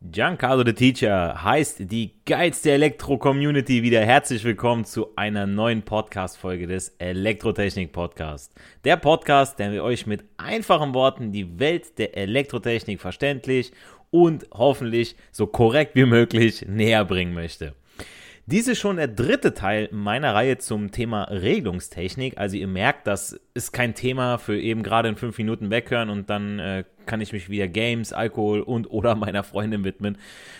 Giancarlo the Teacher heißt die geilste Elektro-Community wieder herzlich willkommen zu einer neuen Podcast-Folge des Elektrotechnik-Podcast. Der Podcast, der euch mit einfachen Worten die Welt der Elektrotechnik verständlich und hoffentlich so korrekt wie möglich näher bringen möchte. Dies ist schon der dritte Teil meiner Reihe zum Thema Regelungstechnik. Also ihr merkt, das ist kein Thema für eben gerade in fünf Minuten weghören und dann äh, kann ich mich wieder Games, Alkohol und oder meiner Freundin widmen,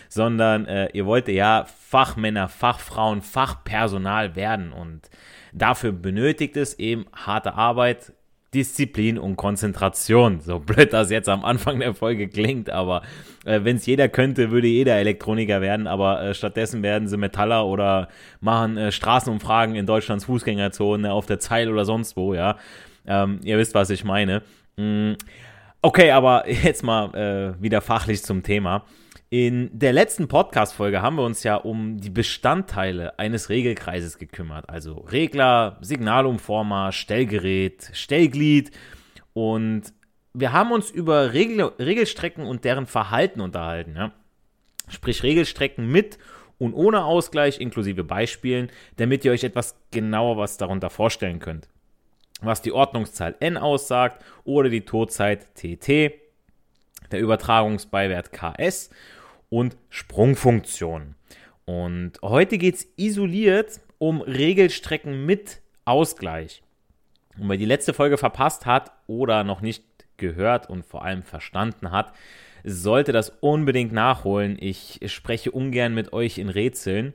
sondern äh, ihr wollt ja Fachmänner, Fachfrauen, Fachpersonal werden und dafür benötigt es eben harte Arbeit, Disziplin und Konzentration. So blöd das jetzt am Anfang der Folge klingt, aber äh, wenn es jeder könnte, würde jeder Elektroniker werden, aber äh, stattdessen werden sie Metaller oder machen äh, Straßenumfragen in Deutschlands Fußgängerzone auf der Zeil oder sonst wo, ja. Ähm, ihr wisst, was ich meine. Mm, okay, aber jetzt mal äh, wieder fachlich zum Thema. In der letzten Podcast-Folge haben wir uns ja um die Bestandteile eines Regelkreises gekümmert. Also Regler, Signalumformer, Stellgerät, Stellglied. Und wir haben uns über Regel Regelstrecken und deren Verhalten unterhalten. Ja? Sprich Regelstrecken mit und ohne Ausgleich inklusive Beispielen, damit ihr euch etwas genauer was darunter vorstellen könnt. Was die Ordnungszahl n aussagt oder die Todzeit tt, der Übertragungsbeiwert ks und Sprungfunktion. Und heute geht es isoliert um Regelstrecken mit Ausgleich. Und wer die letzte Folge verpasst hat oder noch nicht gehört und vor allem verstanden hat, sollte das unbedingt nachholen. Ich spreche ungern mit euch in Rätseln.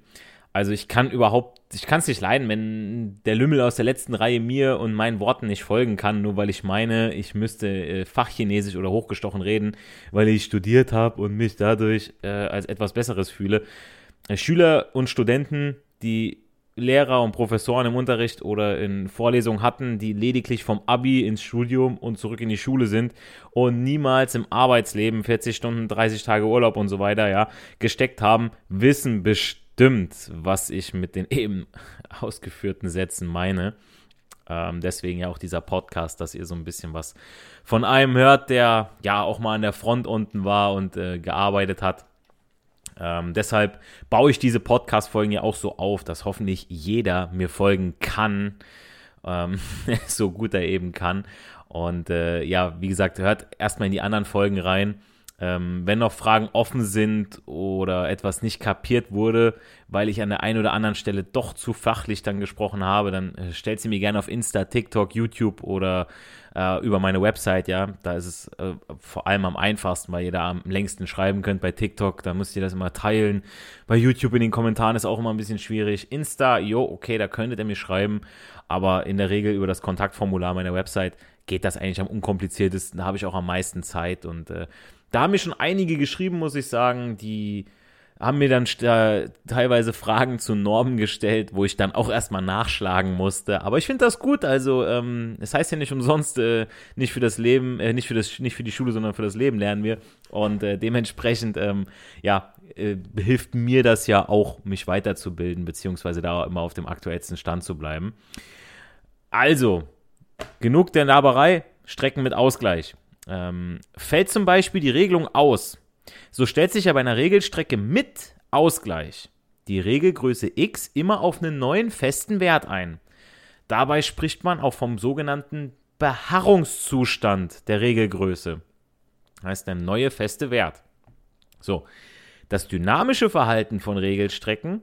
Also ich kann überhaupt, ich kann es nicht leiden, wenn der Lümmel aus der letzten Reihe mir und meinen Worten nicht folgen kann, nur weil ich meine, ich müsste äh, Fachchinesisch oder hochgestochen reden, weil ich studiert habe und mich dadurch äh, als etwas Besseres fühle. Äh, Schüler und Studenten, die Lehrer und Professoren im Unterricht oder in Vorlesungen hatten, die lediglich vom Abi ins Studium und zurück in die Schule sind und niemals im Arbeitsleben 40 Stunden, 30 Tage Urlaub und so weiter, ja, gesteckt haben, wissen bestimmt, stimmt, was ich mit den eben ausgeführten Sätzen meine. Ähm, deswegen ja auch dieser Podcast, dass ihr so ein bisschen was von einem hört, der ja auch mal an der Front unten war und äh, gearbeitet hat. Ähm, deshalb baue ich diese Podcast-Folgen ja auch so auf, dass hoffentlich jeder mir folgen kann, ähm, so gut er eben kann. Und äh, ja, wie gesagt, hört erstmal in die anderen Folgen rein. Ähm, wenn noch Fragen offen sind oder etwas nicht kapiert wurde, weil ich an der einen oder anderen Stelle doch zu fachlich dann gesprochen habe, dann äh, stellt sie mir gerne auf Insta, TikTok, YouTube oder äh, über meine Website, ja. Da ist es äh, vor allem am einfachsten, weil ihr da am längsten schreiben könnt. Bei TikTok, da müsst ihr das immer teilen. Bei YouTube in den Kommentaren ist auch immer ein bisschen schwierig. Insta, jo, okay, da könntet ihr mir schreiben, aber in der Regel über das Kontaktformular meiner Website geht das eigentlich am unkompliziertesten. Da habe ich auch am meisten Zeit und äh, da haben mir schon einige geschrieben, muss ich sagen, die haben mir dann teilweise Fragen zu Normen gestellt, wo ich dann auch erstmal nachschlagen musste. Aber ich finde das gut. Also, ähm, es heißt ja nicht umsonst, äh, nicht für das Leben, äh, nicht, für das, nicht für die Schule, sondern für das Leben lernen wir. Und äh, dementsprechend, ähm, ja, äh, hilft mir das ja auch, mich weiterzubilden, beziehungsweise da immer auf dem aktuellsten Stand zu bleiben. Also, genug der Laberei, Strecken mit Ausgleich. Ähm, fällt zum Beispiel die Regelung aus, so stellt sich ja bei einer Regelstrecke mit Ausgleich die Regelgröße x immer auf einen neuen festen Wert ein. Dabei spricht man auch vom sogenannten Beharrungszustand der Regelgröße. Heißt der neue feste Wert. So, das dynamische Verhalten von Regelstrecken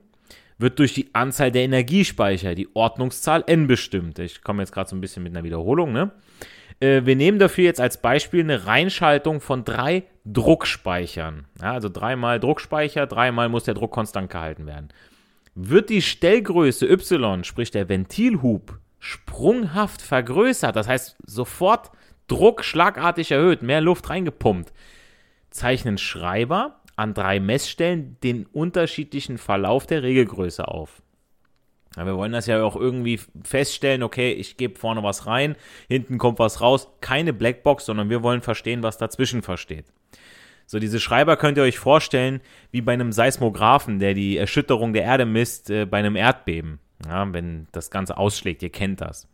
wird durch die Anzahl der Energiespeicher, die Ordnungszahl n bestimmt. Ich komme jetzt gerade so ein bisschen mit einer Wiederholung. Ne? Äh, wir nehmen dafür jetzt als Beispiel eine Reinschaltung von drei Druckspeichern. Ja, also dreimal Druckspeicher, dreimal muss der Druck konstant gehalten werden. Wird die Stellgröße y, sprich der Ventilhub, sprunghaft vergrößert, das heißt sofort Druck schlagartig erhöht, mehr Luft reingepumpt, zeichnen Schreiber an drei Messstellen den unterschiedlichen Verlauf der Regelgröße auf. Ja, wir wollen das ja auch irgendwie feststellen, okay, ich gebe vorne was rein, hinten kommt was raus. Keine Blackbox, sondern wir wollen verstehen, was dazwischen versteht. So, diese Schreiber könnt ihr euch vorstellen wie bei einem Seismographen, der die Erschütterung der Erde misst äh, bei einem Erdbeben. Ja, wenn das Ganze ausschlägt, ihr kennt das.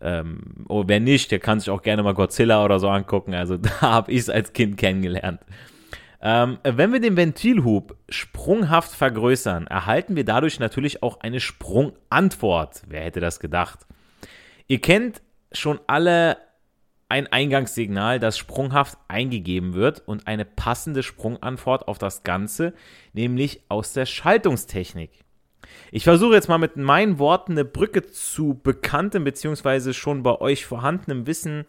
Ähm, oh, wer nicht, der kann sich auch gerne mal Godzilla oder so angucken. Also da habe ich es als Kind kennengelernt. Ähm, wenn wir den Ventilhub sprunghaft vergrößern, erhalten wir dadurch natürlich auch eine Sprungantwort. Wer hätte das gedacht? Ihr kennt schon alle ein Eingangssignal, das sprunghaft eingegeben wird und eine passende Sprungantwort auf das Ganze, nämlich aus der Schaltungstechnik. Ich versuche jetzt mal mit meinen Worten eine Brücke zu bekanntem bzw. schon bei euch vorhandenem Wissen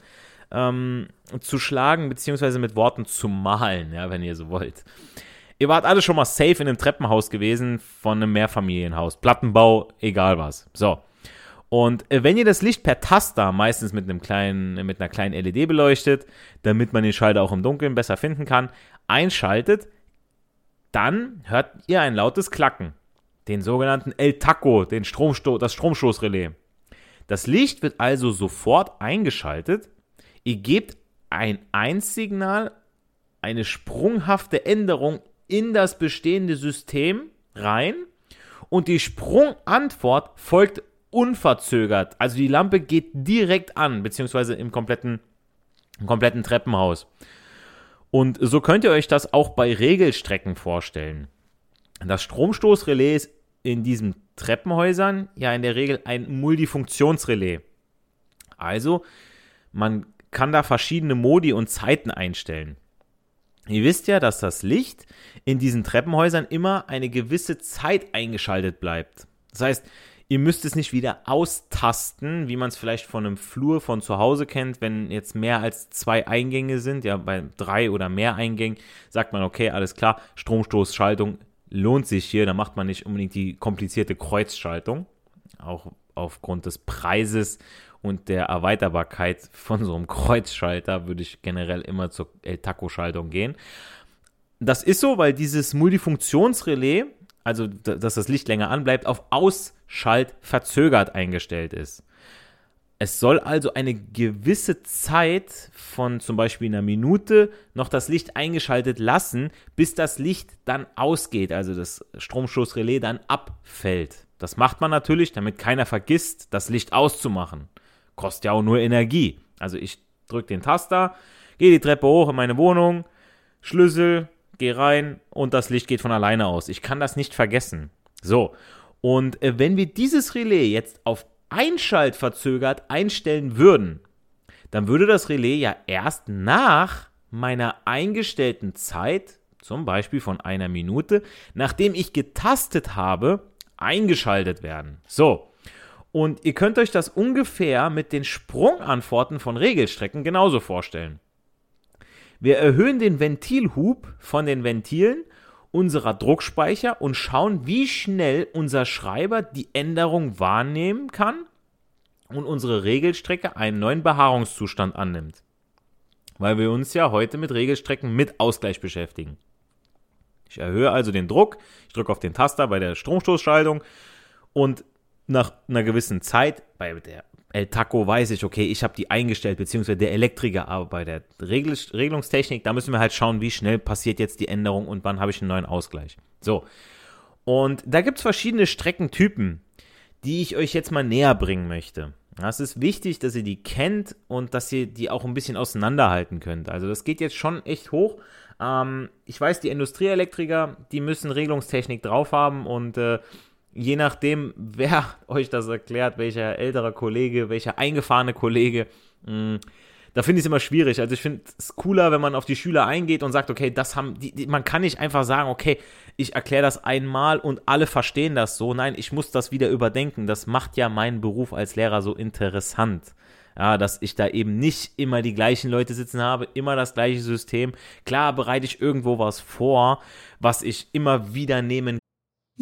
ähm, zu schlagen, beziehungsweise mit Worten zu malen, ja, wenn ihr so wollt. Ihr wart alle schon mal safe in einem Treppenhaus gewesen von einem Mehrfamilienhaus. Plattenbau, egal was. So. Und äh, wenn ihr das Licht per Taster, meistens mit einem kleinen, mit einer kleinen LED beleuchtet, damit man den Schalter auch im Dunkeln besser finden kann, einschaltet, dann hört ihr ein lautes Klacken. Den sogenannten El Taco, den Stromsto das Stromstoßrelais. Das Licht wird also sofort eingeschaltet Ihr gebt ein Einsignal, eine sprunghafte Änderung in das bestehende System rein und die Sprungantwort folgt unverzögert. Also die Lampe geht direkt an, beziehungsweise im kompletten, im kompletten Treppenhaus. Und so könnt ihr euch das auch bei Regelstrecken vorstellen. Das Stromstoßrelais ist in diesen Treppenhäusern ja in der Regel ein Multifunktionsrelais. Also man kann da verschiedene Modi und Zeiten einstellen. Ihr wisst ja, dass das Licht in diesen Treppenhäusern immer eine gewisse Zeit eingeschaltet bleibt. Das heißt, ihr müsst es nicht wieder austasten, wie man es vielleicht von einem Flur von zu Hause kennt, wenn jetzt mehr als zwei Eingänge sind, ja, bei drei oder mehr Eingängen, sagt man, okay, alles klar, Stromstoßschaltung lohnt sich hier, da macht man nicht unbedingt die komplizierte Kreuzschaltung, auch aufgrund des Preises und der Erweiterbarkeit von so einem Kreuzschalter würde ich generell immer zur El Taco-Schaltung gehen. Das ist so, weil dieses Multifunktionsrelais, also dass das Licht länger anbleibt, auf Ausschalt verzögert eingestellt ist. Es soll also eine gewisse Zeit von zum Beispiel einer Minute noch das Licht eingeschaltet lassen, bis das Licht dann ausgeht, also das Stromstoßrelais dann abfällt. Das macht man natürlich, damit keiner vergisst, das Licht auszumachen. Kostet ja auch nur Energie. Also ich drücke den Taster, gehe die Treppe hoch in meine Wohnung, Schlüssel, gehe rein und das Licht geht von alleine aus. Ich kann das nicht vergessen. So, und äh, wenn wir dieses Relais jetzt auf Einschalt verzögert einstellen würden, dann würde das Relais ja erst nach meiner eingestellten Zeit, zum Beispiel von einer Minute, nachdem ich getastet habe, eingeschaltet werden. So, und ihr könnt euch das ungefähr mit den Sprungantworten von Regelstrecken genauso vorstellen. Wir erhöhen den Ventilhub von den Ventilen unserer Druckspeicher und schauen, wie schnell unser Schreiber die Änderung wahrnehmen kann und unsere Regelstrecke einen neuen Behaarungszustand annimmt. Weil wir uns ja heute mit Regelstrecken mit Ausgleich beschäftigen. Ich erhöhe also den Druck, ich drücke auf den Taster bei der Stromstoßschaltung und nach einer gewissen Zeit, bei der El Taco weiß ich, okay, ich habe die eingestellt, beziehungsweise der Elektriker, aber bei der Regel Regelungstechnik, da müssen wir halt schauen, wie schnell passiert jetzt die Änderung und wann habe ich einen neuen Ausgleich. So. Und da gibt es verschiedene Streckentypen, die ich euch jetzt mal näher bringen möchte. Es ist wichtig, dass ihr die kennt und dass ihr die auch ein bisschen auseinanderhalten könnt. Also das geht jetzt schon echt hoch. Ähm, ich weiß, die Industrieelektriker, die müssen Regelungstechnik drauf haben und äh, je nachdem, wer euch das erklärt, welcher älterer Kollege, welcher eingefahrene Kollege, mm, da finde ich es immer schwierig. Also ich finde es cooler, wenn man auf die Schüler eingeht und sagt, okay, das haben die, die man kann nicht einfach sagen, okay, ich erkläre das einmal und alle verstehen das so. Nein, ich muss das wieder überdenken. Das macht ja meinen Beruf als Lehrer so interessant. Ja, dass ich da eben nicht immer die gleichen Leute sitzen habe, immer das gleiche System. Klar bereite ich irgendwo was vor, was ich immer wieder nehmen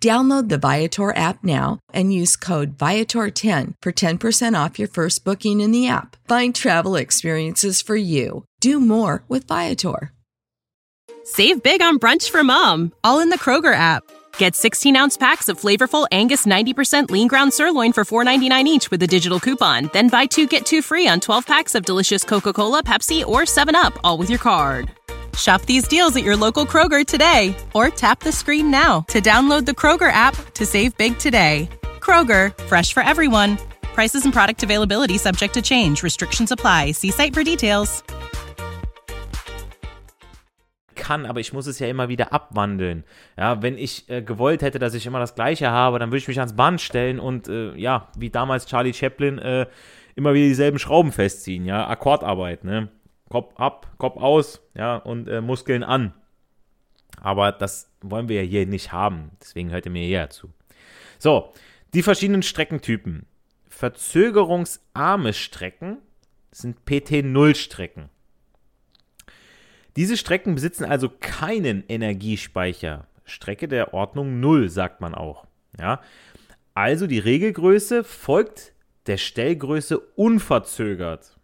Download the Viator app now and use code Viator10 for 10% off your first booking in the app. Find travel experiences for you. Do more with Viator. Save big on brunch for mom, all in the Kroger app. Get 16 ounce packs of flavorful Angus 90% lean ground sirloin for $4.99 each with a digital coupon. Then buy two get two free on 12 packs of delicious Coca Cola, Pepsi, or 7UP, all with your card. Shop these deals at your local Kroger today or tap the screen now to download the Kroger app to save big today. Kroger, fresh for everyone. Prices and product availability subject to change. Restrictions apply. See site for details. Kann, aber ich muss es ja immer wieder abwandeln. Ja, wenn ich äh, gewollt hätte, dass ich immer das Gleiche habe, dann würde ich mich ans Band stellen und äh, ja, wie damals Charlie Chaplin, äh, immer wieder dieselben Schrauben festziehen. Ja, Akkordarbeit, ne? Kopf ab, Kopf aus, ja, und äh, Muskeln an. Aber das wollen wir ja hier nicht haben. Deswegen hört ihr mir hier zu. So, die verschiedenen Streckentypen. Verzögerungsarme Strecken sind PT0-Strecken. Diese Strecken besitzen also keinen Energiespeicher. Strecke der Ordnung 0, sagt man auch. Ja? Also die Regelgröße folgt der Stellgröße unverzögert.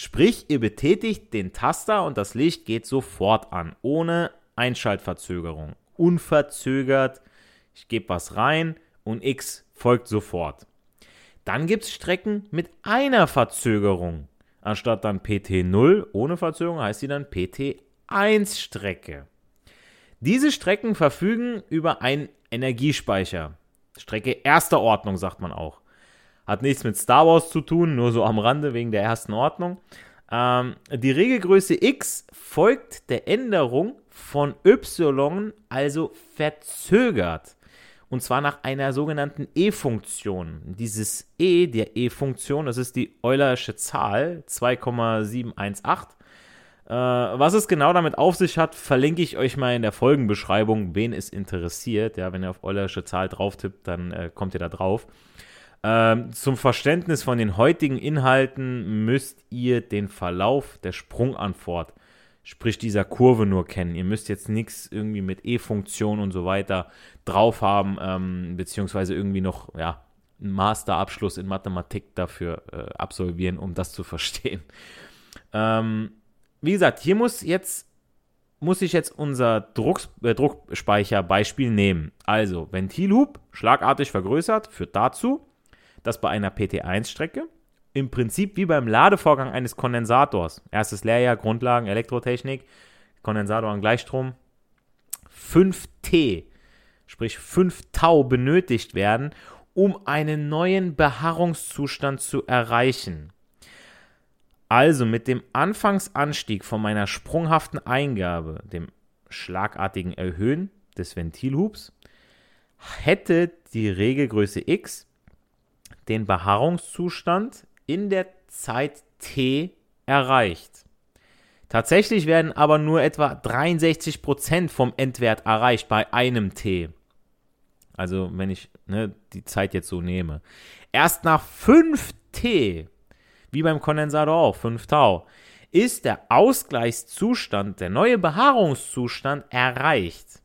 Sprich, ihr betätigt den Taster und das Licht geht sofort an, ohne Einschaltverzögerung. Unverzögert, ich gebe was rein und X folgt sofort. Dann gibt es Strecken mit einer Verzögerung. Anstatt dann PT0 ohne Verzögerung heißt sie dann PT1 Strecke. Diese Strecken verfügen über einen Energiespeicher. Strecke erster Ordnung sagt man auch. Hat nichts mit Star Wars zu tun, nur so am Rande wegen der ersten Ordnung. Ähm, die Regelgröße x folgt der Änderung von y, also verzögert. Und zwar nach einer sogenannten e-Funktion. Dieses e, der e-Funktion, das ist die Eulersche Zahl 2,718. Äh, was es genau damit auf sich hat, verlinke ich euch mal in der Folgenbeschreibung, wen es interessiert. Ja, wenn ihr auf Eulersche Zahl drauf tippt, dann äh, kommt ihr da drauf. Ähm, zum Verständnis von den heutigen Inhalten müsst ihr den Verlauf der Sprungantwort, sprich dieser Kurve nur kennen. Ihr müsst jetzt nichts irgendwie mit E-Funktion und so weiter drauf haben, ähm, beziehungsweise irgendwie noch, ja, einen Masterabschluss in Mathematik dafür äh, absolvieren, um das zu verstehen. Ähm, wie gesagt, hier muss jetzt muss ich jetzt unser Drucks äh, Druckspeicherbeispiel nehmen. Also Ventilhub schlagartig vergrößert führt dazu, dass bei einer PT1-Strecke im Prinzip wie beim Ladevorgang eines Kondensators, erstes Lehrjahr, Grundlagen, Elektrotechnik, Kondensator an Gleichstrom, 5T, sprich 5 Tau benötigt werden, um einen neuen Beharrungszustand zu erreichen. Also mit dem Anfangsanstieg von meiner sprunghaften Eingabe, dem schlagartigen Erhöhen des Ventilhubs, hätte die Regelgröße x den Beharrungszustand in der Zeit t erreicht. Tatsächlich werden aber nur etwa 63% vom Endwert erreicht bei einem t. Also wenn ich ne, die Zeit jetzt so nehme. Erst nach 5 T, wie beim Kondensator auch, 5 Tau, ist der Ausgleichszustand, der neue Behaarungszustand erreicht.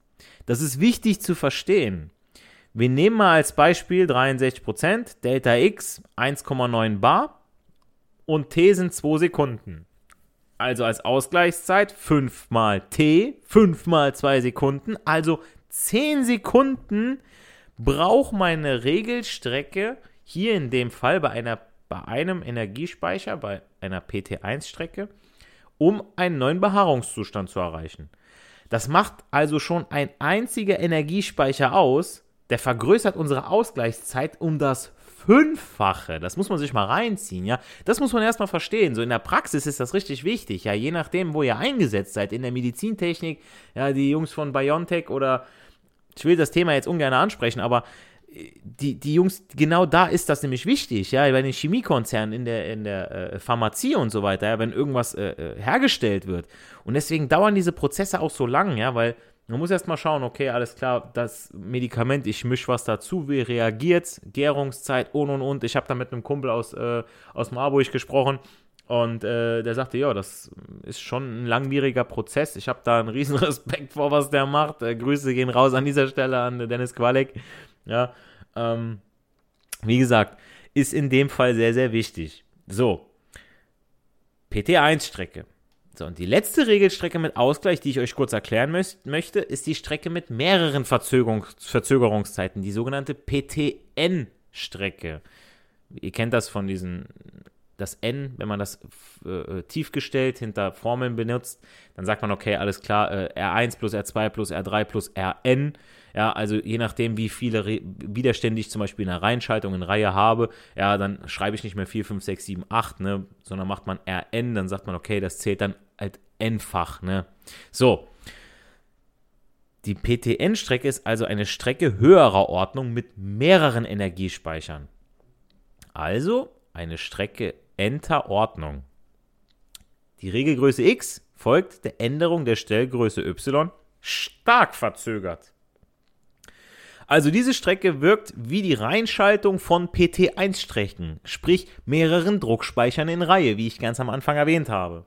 Das ist wichtig zu verstehen. Wir nehmen mal als Beispiel 63%, Delta X 1,9 Bar und T sind 2 Sekunden. Also als Ausgleichszeit 5 mal T, 5 mal 2 Sekunden, also 10 Sekunden braucht meine Regelstrecke, hier in dem Fall bei, einer, bei einem Energiespeicher, bei einer PT1-Strecke, um einen neuen Behaarungszustand zu erreichen. Das macht also schon ein einziger Energiespeicher aus, der vergrößert unsere Ausgleichszeit um das Fünffache. Das muss man sich mal reinziehen, ja. Das muss man erstmal verstehen. So in der Praxis ist das richtig wichtig, ja. Je nachdem, wo ihr eingesetzt seid, in der Medizintechnik, ja, die Jungs von BioNTech oder ich will das Thema jetzt ungern ansprechen, aber äh, die, die Jungs, genau da ist das nämlich wichtig, ja, bei den Chemiekonzernen, in der, in der äh, Pharmazie und so weiter, ja, wenn irgendwas äh, äh hergestellt wird. Und deswegen dauern diese Prozesse auch so lang, ja, weil man muss erstmal schauen, okay, alles klar, das Medikament, ich mische was dazu, wie reagiert Gärungszeit und und und. Ich habe da mit einem Kumpel aus, äh, aus Marburg gesprochen und äh, der sagte, ja, das ist schon ein langwieriger Prozess. Ich habe da einen riesen Respekt vor, was der macht. Äh, Grüße gehen raus an dieser Stelle an Dennis Qualek. Ja, ähm, wie gesagt, ist in dem Fall sehr, sehr wichtig. So, PT1-Strecke. So, und die letzte Regelstrecke mit Ausgleich, die ich euch kurz erklären möchte, ist die Strecke mit mehreren Verzögerungs Verzögerungszeiten, die sogenannte PTN-Strecke. Ihr kennt das von diesen, das N, wenn man das äh, tiefgestellt hinter Formeln benutzt, dann sagt man, okay, alles klar, äh, R1 plus R2 plus R3 plus Rn ja, also je nachdem, wie viele Re Widerstände ich zum Beispiel in einer Reihenschaltung in Reihe habe, ja, dann schreibe ich nicht mehr 4, 5, 6, 7, 8, ne, sondern macht man Rn, dann sagt man, okay, das zählt dann halt n-fach, ne. So. Die PTN-Strecke ist also eine Strecke höherer Ordnung mit mehreren Energiespeichern. Also eine Strecke enter Ordnung. Die Regelgröße x folgt der Änderung der Stellgröße y stark verzögert. Also diese Strecke wirkt wie die Reinschaltung von PT1-Strecken, sprich mehreren Druckspeichern in Reihe, wie ich ganz am Anfang erwähnt habe.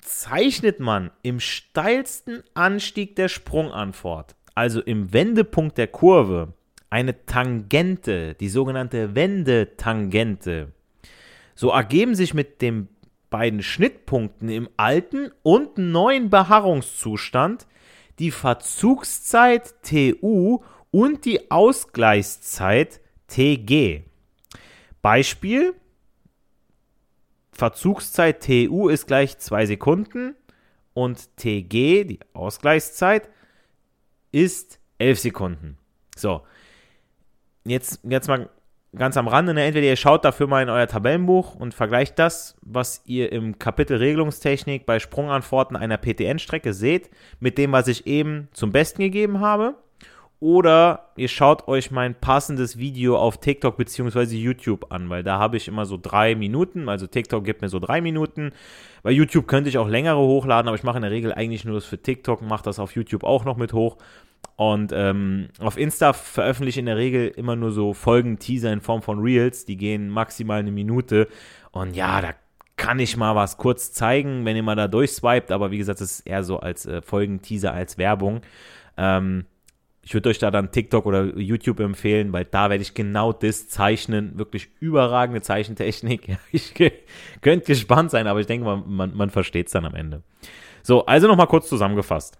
Zeichnet man im steilsten Anstieg der Sprungantwort, also im Wendepunkt der Kurve, eine Tangente, die sogenannte Wendetangente, so ergeben sich mit den beiden Schnittpunkten im alten und neuen Beharrungszustand die Verzugszeit TU und die Ausgleichszeit TG. Beispiel: Verzugszeit TU ist gleich 2 Sekunden und TG, die Ausgleichszeit, ist 11 Sekunden. So, jetzt, jetzt mal ganz am Rande, ne? entweder ihr schaut dafür mal in euer Tabellenbuch und vergleicht das, was ihr im Kapitel Regelungstechnik bei Sprungantworten einer PTN-Strecke seht, mit dem, was ich eben zum Besten gegeben habe. Oder ihr schaut euch mein passendes Video auf TikTok bzw. YouTube an, weil da habe ich immer so drei Minuten. Also TikTok gibt mir so drei Minuten. Bei YouTube könnte ich auch längere hochladen, aber ich mache in der Regel eigentlich nur das für TikTok, mache das auf YouTube auch noch mit hoch. Und ähm, auf Insta veröffentliche ich in der Regel immer nur so Folgen-Teaser in Form von Reels. Die gehen maximal eine Minute. Und ja, da kann ich mal was kurz zeigen, wenn ihr mal da durchswiped. Aber wie gesagt, das ist eher so als äh, Folgen-Teaser, als Werbung. Ähm, ich würde euch da dann TikTok oder YouTube empfehlen, weil da werde ich genau das zeichnen. Wirklich überragende Zeichentechnik. Ich könnte gespannt sein, aber ich denke, man, man, man versteht es dann am Ende. So, also nochmal kurz zusammengefasst.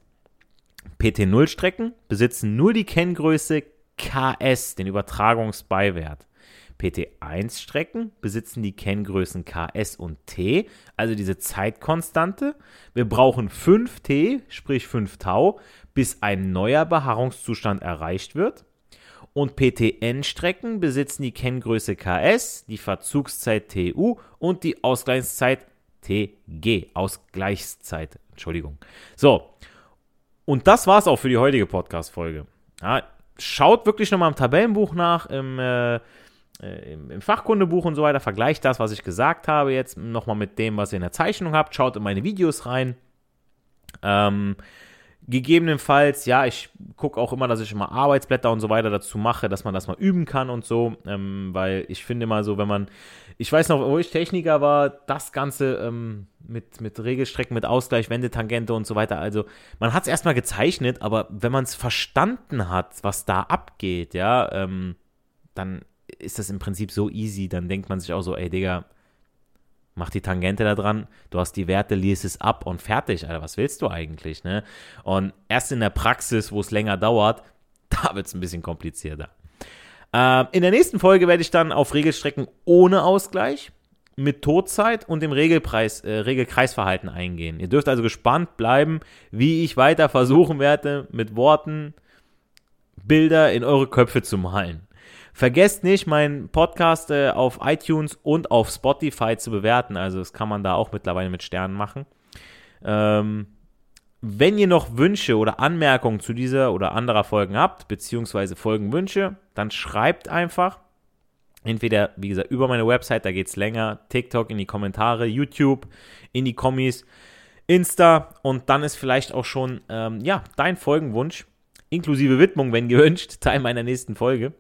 PT0-Strecken besitzen nur die Kenngröße KS, den Übertragungsbeiwert. PT1-Strecken besitzen die Kenngrößen KS und T, also diese Zeitkonstante. Wir brauchen 5T, sprich 5 Tau, bis ein neuer Beharrungszustand erreicht wird. Und PTN-Strecken besitzen die Kenngröße KS, die Verzugszeit TU und die Ausgleichszeit TG. Ausgleichszeit, Entschuldigung. So, und das war's auch für die heutige Podcast-Folge. Ja, schaut wirklich nochmal im Tabellenbuch nach, im, äh, äh, im, im, Fachkundebuch und so weiter. Vergleicht das, was ich gesagt habe, jetzt nochmal mit dem, was ihr in der Zeichnung habt. Schaut in meine Videos rein. Ähm, Gegebenenfalls, ja, ich gucke auch immer, dass ich immer Arbeitsblätter und so weiter dazu mache, dass man das mal üben kann und so, ähm, weil ich finde immer so, wenn man, ich weiß noch, wo ich Techniker war, das Ganze ähm, mit, mit Regelstrecken, mit Ausgleich, Wendetangente und so weiter, also man hat es erstmal gezeichnet, aber wenn man es verstanden hat, was da abgeht, ja, ähm, dann ist das im Prinzip so easy, dann denkt man sich auch so, ey Digga, mach die Tangente da dran, du hast die Werte, liest es ab und fertig, Alter, was willst du eigentlich, ne? Und erst in der Praxis, wo es länger dauert, da wird es ein bisschen komplizierter. Ähm, in der nächsten Folge werde ich dann auf Regelstrecken ohne Ausgleich mit Todzeit und dem Regelpreis, äh, Regelkreisverhalten eingehen. Ihr dürft also gespannt bleiben, wie ich weiter versuchen werde, mit Worten Bilder in eure Köpfe zu malen. Vergesst nicht, meinen Podcast äh, auf iTunes und auf Spotify zu bewerten. Also das kann man da auch mittlerweile mit Sternen machen. Ähm, wenn ihr noch Wünsche oder Anmerkungen zu dieser oder anderer Folgen habt, beziehungsweise Folgenwünsche, dann schreibt einfach. Entweder, wie gesagt, über meine Website, da geht es länger, TikTok in die Kommentare, YouTube in die Kommis, Insta und dann ist vielleicht auch schon, ähm, ja, dein Folgenwunsch, inklusive Widmung, wenn gewünscht, Teil meiner nächsten Folge.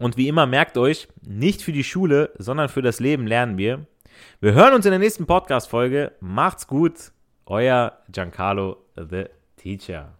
Und wie immer merkt euch, nicht für die Schule, sondern für das Leben lernen wir. Wir hören uns in der nächsten Podcast-Folge. Macht's gut. Euer Giancarlo the Teacher.